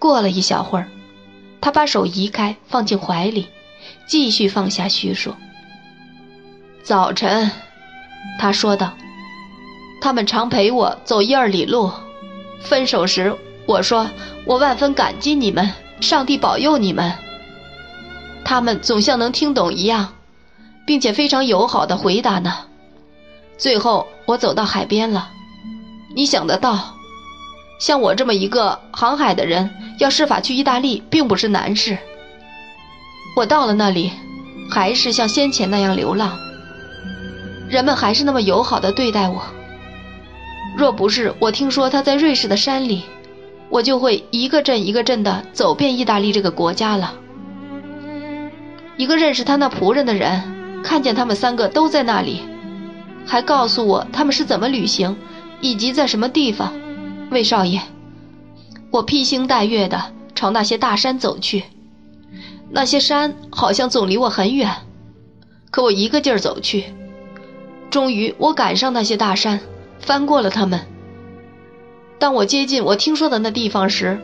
过了一小会儿，他把手移开，放进怀里，继续放下叙述。早晨，他说道：“他们常陪我走一二里路。分手时，我说我万分感激你们，上帝保佑你们。他们总像能听懂一样，并且非常友好的回答呢。最后，我走到海边了。你想得到，像我这么一个航海的人，要设法去意大利，并不是难事。我到了那里，还是像先前那样流浪。”人们还是那么友好的对待我。若不是我听说他在瑞士的山里，我就会一个镇一个镇的走遍意大利这个国家了。一个认识他那仆人的人看见他们三个都在那里，还告诉我他们是怎么旅行，以及在什么地方。魏少爷，我披星戴月的朝那些大山走去，那些山好像总离我很远，可我一个劲儿走去。终于，我赶上那些大山，翻过了它们。当我接近我听说的那地方时，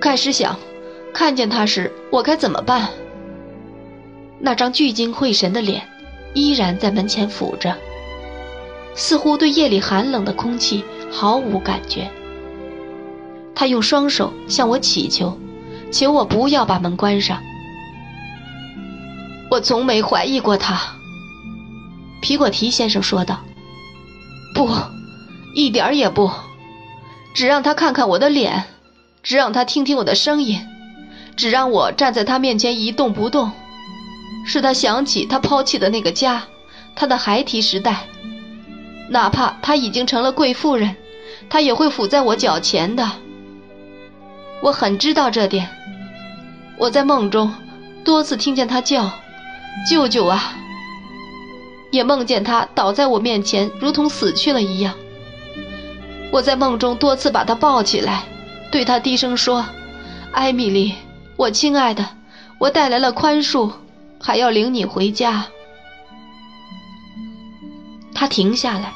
开始想，看见他时我该怎么办。那张聚精会神的脸，依然在门前俯着，似乎对夜里寒冷的空气毫无感觉。他用双手向我祈求，求我不要把门关上。我从没怀疑过他。皮果提先生说道：“不，一点儿也不，只让他看看我的脸，只让他听听我的声音，只让我站在他面前一动不动，使他想起他抛弃的那个家，他的孩提时代。哪怕他已经成了贵妇人，他也会伏在我脚前的。我很知道这点。我在梦中多次听见他叫：‘舅舅啊！’”也梦见他倒在我面前，如同死去了一样。我在梦中多次把他抱起来，对他低声说：“艾米丽，我亲爱的，我带来了宽恕，还要领你回家。”他停下来，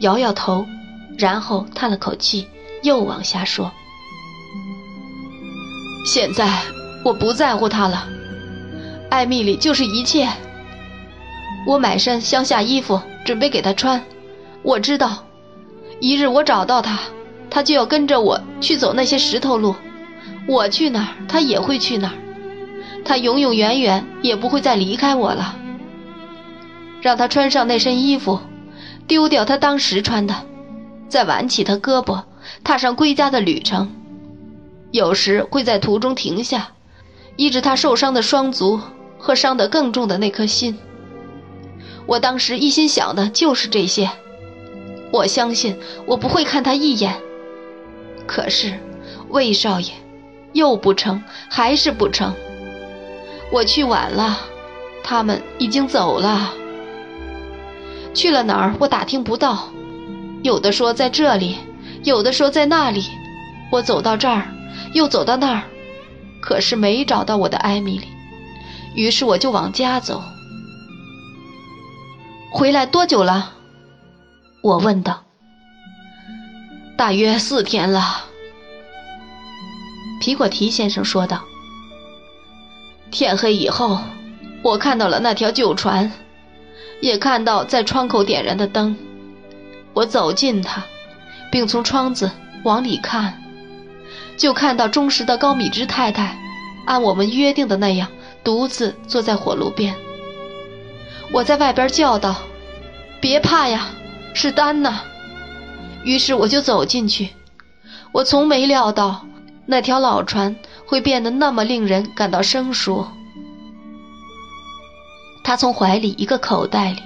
摇摇头，然后叹了口气，又往下说：“现在我不在乎他了，艾米丽就是一切。”我买身乡下衣服，准备给他穿。我知道，一日我找到他，他就要跟着我去走那些石头路。我去哪儿，他也会去哪儿。他永永远远也不会再离开我了。让他穿上那身衣服，丢掉他当时穿的，再挽起他胳膊，踏上归家的旅程。有时会在途中停下，医治他受伤的双足和伤得更重的那颗心。我当时一心想的就是这些，我相信我不会看他一眼。可是，魏少爷，又不成，还是不成。我去晚了，他们已经走了。去了哪儿？我打听不到。有的说在这里，有的说在那里。我走到这儿，又走到那儿，可是没找到我的艾米丽。于是我就往家走。回来多久了？我问道。大约四天了。皮果提先生说道。天黑以后，我看到了那条旧船，也看到在窗口点燃的灯。我走近它，并从窗子往里看，就看到忠实的高米芝太太，按我们约定的那样，独自坐在火炉边。我在外边叫道：“别怕呀，是丹呐。”于是我就走进去。我从没料到那条老船会变得那么令人感到生疏。他从怀里一个口袋里，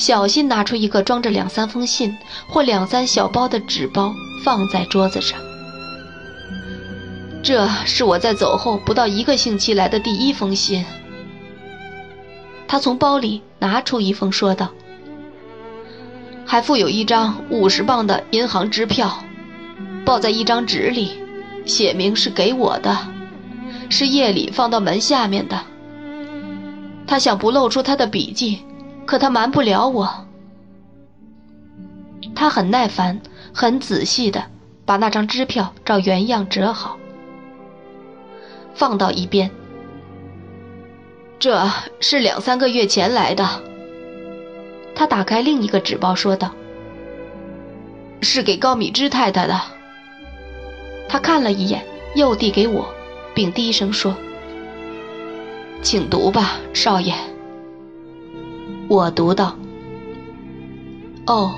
小心拿出一个装着两三封信或两三小包的纸包，放在桌子上。这是我在走后不到一个星期来的第一封信。他从包里拿出一封，说道：“还附有一张五十磅的银行支票，包在一张纸里，写明是给我的，是夜里放到门下面的。他想不露出他的笔迹，可他瞒不了我。他很耐烦、很仔细地把那张支票照原样折好，放到一边。这是两三个月前来的。他打开另一个纸包，说道：“是给高米芝太太的。”他看了一眼，又递给我，并低声说：“请读吧，少爷。”我读道：“哦，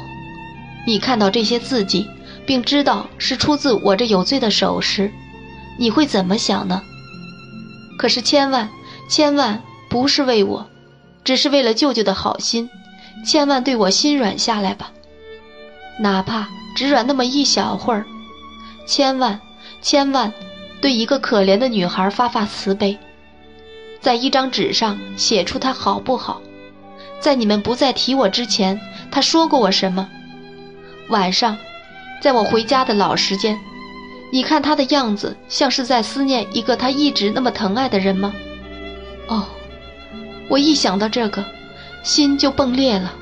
你看到这些字迹，并知道是出自我这有罪的手时，你会怎么想呢？可是千万千万。”不是为我，只是为了舅舅的好心，千万对我心软下来吧，哪怕只软那么一小会儿，千万千万对一个可怜的女孩发发慈悲，在一张纸上写出她好不好？在你们不再提我之前，他说过我什么？晚上，在我回家的老时间，你看他的样子，像是在思念一个他一直那么疼爱的人吗？哦。我一想到这个，心就崩裂了。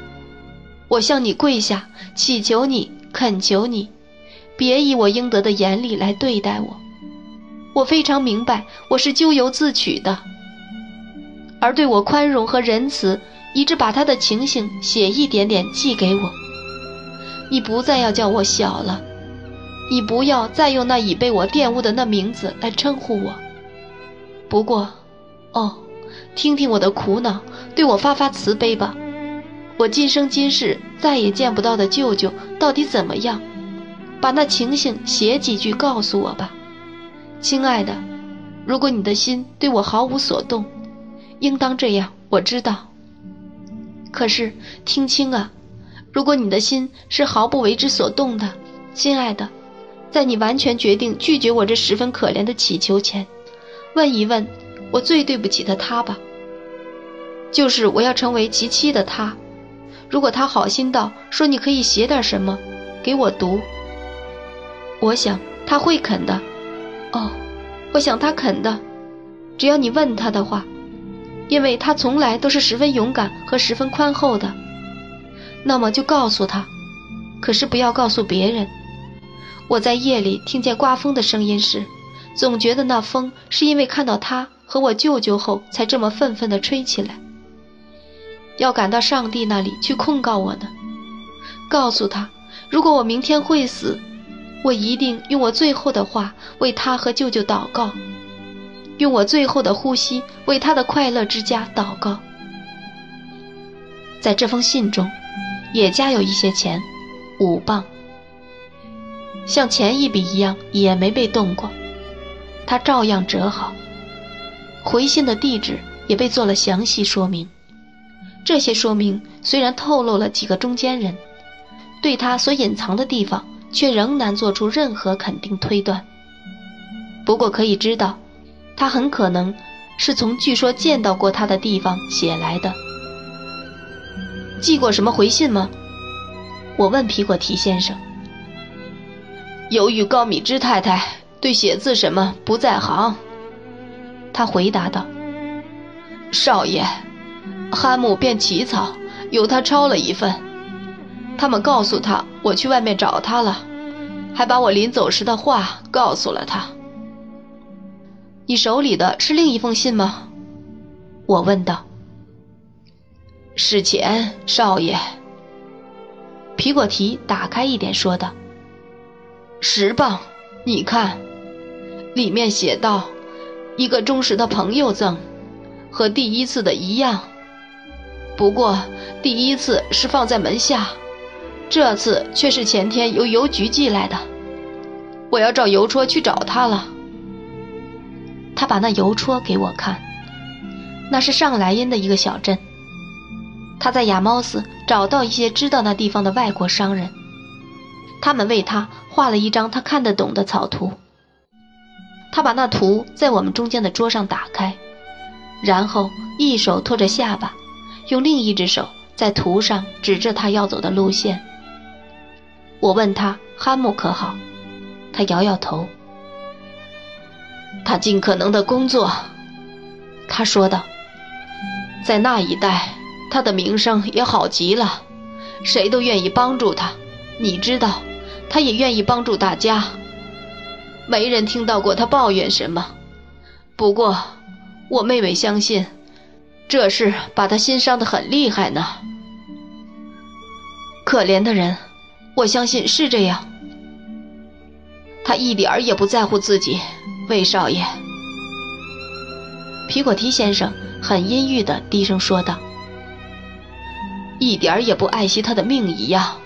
我向你跪下，祈求你，恳求你，别以我应得的严厉来对待我。我非常明白，我是咎由自取的。而对我宽容和仁慈，以致把他的情形写一点点寄给我。你不再要叫我小了，你不要再用那已被我玷污的那名字来称呼我。不过，哦。听听我的苦恼，对我发发慈悲吧。我今生今世再也见不到的舅舅到底怎么样？把那情形写几句告诉我吧，亲爱的。如果你的心对我毫无所动，应当这样，我知道。可是听清啊，如果你的心是毫不为之所动的，亲爱的，在你完全决定拒绝我这十分可怜的祈求前，问一问。我最对不起的他吧，就是我要成为其妻的他。如果他好心到说你可以写点什么给我读，我想他会肯的。哦，我想他肯的，只要你问他的话，因为他从来都是十分勇敢和十分宽厚的。那么就告诉他，可是不要告诉别人。我在夜里听见刮风的声音时，总觉得那风是因为看到他。和我舅舅后，才这么愤愤地吹起来。要赶到上帝那里去控告我呢？告诉他，如果我明天会死，我一定用我最后的话为他和舅舅祷告，用我最后的呼吸为他的快乐之家祷告。在这封信中，也加有一些钱，五磅，像前一笔一样，也没被动过，他照样折好。回信的地址也被做了详细说明，这些说明虽然透露了几个中间人，对他所隐藏的地方却仍难做出任何肯定推断。不过可以知道，他很可能是从据说见到过他的地方写来的。寄过什么回信吗？我问皮果提先生。由于高米芝太太对写字什么不在行。他回答道：“少爷，哈姆便起草，由他抄了一份。他们告诉他我去外面找他了，还把我临走时的话告诉了他。你手里的是另一封信吗？”我问道。“是钱，少爷。”皮果提打开一点说道：“十磅，你看，里面写道。”一个忠实的朋友赠，和第一次的一样，不过第一次是放在门下，这次却是前天由邮局寄来的。我要找邮戳去找他了。他把那邮戳给我看，那是上莱茵的一个小镇。他在亚猫斯找到一些知道那地方的外国商人，他们为他画了一张他看得懂的草图。他把那图在我们中间的桌上打开，然后一手托着下巴，用另一只手在图上指着他要走的路线。我问他哈木可好，他摇摇头。他尽可能的工作，他说道，在那一带，他的名声也好极了，谁都愿意帮助他。你知道，他也愿意帮助大家。没人听到过他抱怨什么。不过，我妹妹相信，这事把他心伤的很厉害呢。可怜的人，我相信是这样。他一点儿也不在乎自己，魏少爷。皮果提先生很阴郁的低声说道：“一点儿也不爱惜他的命一样，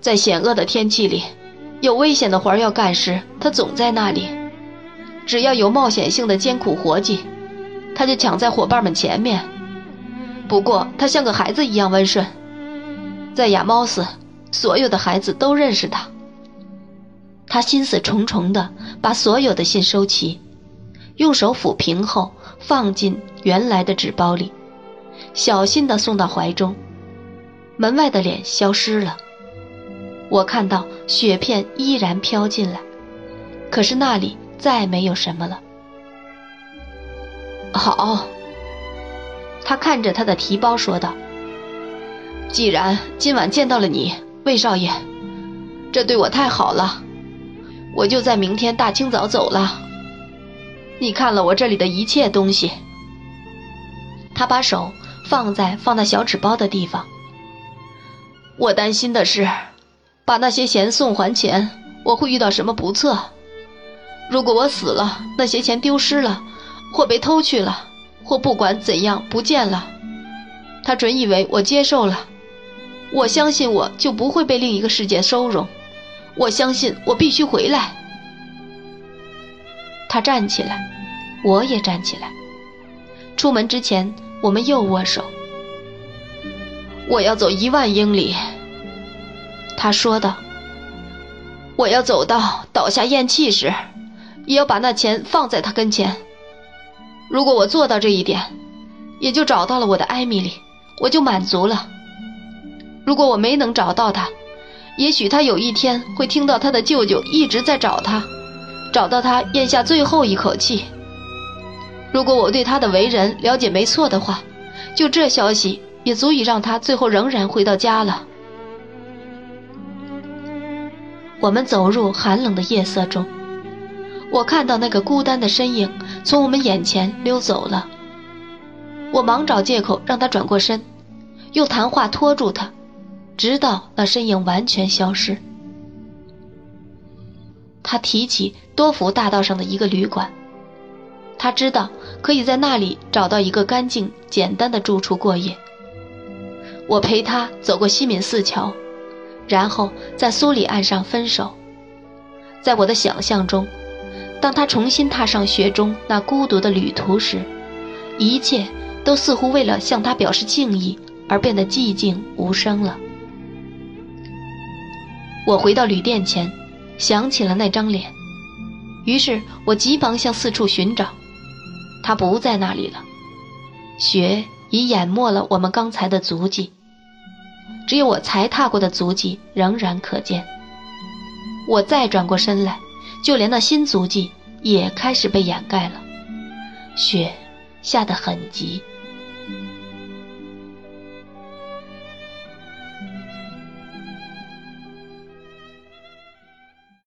在险恶的天气里，有危险的活儿要干时，他总在那里。只要有冒险性的艰苦活计，他就抢在伙伴们前面。不过他像个孩子一样温顺，在亚猫斯，所有的孩子都认识他。”他心思重重的把所有的信收齐，用手抚平后放进原来的纸包里，小心的送到怀中。门外的脸消失了，我看到雪片依然飘进来，可是那里再没有什么了。好，他看着他的提包说道：“既然今晚见到了你，魏少爷，这对我太好了。”我就在明天大清早走了。你看了我这里的一切东西。他把手放在放那小纸包的地方。我担心的是，把那些钱送还前，我会遇到什么不测。如果我死了，那些钱丢失了，或被偷去了，或不管怎样不见了，他准以为我接受了。我相信我就不会被另一个世界收容。我相信我必须回来。他站起来，我也站起来。出门之前，我们又握手。我要走一万英里，他说道。我要走到倒下咽气时，也要把那钱放在他跟前。如果我做到这一点，也就找到了我的艾米丽，我就满足了。如果我没能找到他，也许他有一天会听到他的舅舅一直在找他，找到他咽下最后一口气。如果我对他的为人了解没错的话，就这消息也足以让他最后仍然回到家了。我们走入寒冷的夜色中，我看到那个孤单的身影从我们眼前溜走了。我忙找借口让他转过身，用谈话拖住他。直到那身影完全消失，他提起多福大道上的一个旅馆，他知道可以在那里找到一个干净简单的住处过夜。我陪他走过西敏寺桥，然后在苏里岸上分手。在我的想象中，当他重新踏上雪中那孤独的旅途时，一切都似乎为了向他表示敬意而变得寂静无声了。我回到旅店前，想起了那张脸，于是我急忙向四处寻找，他不在那里了，雪已淹没了我们刚才的足迹，只有我才踏过的足迹仍然可见。我再转过身来，就连那新足迹也开始被掩盖了，雪下得很急。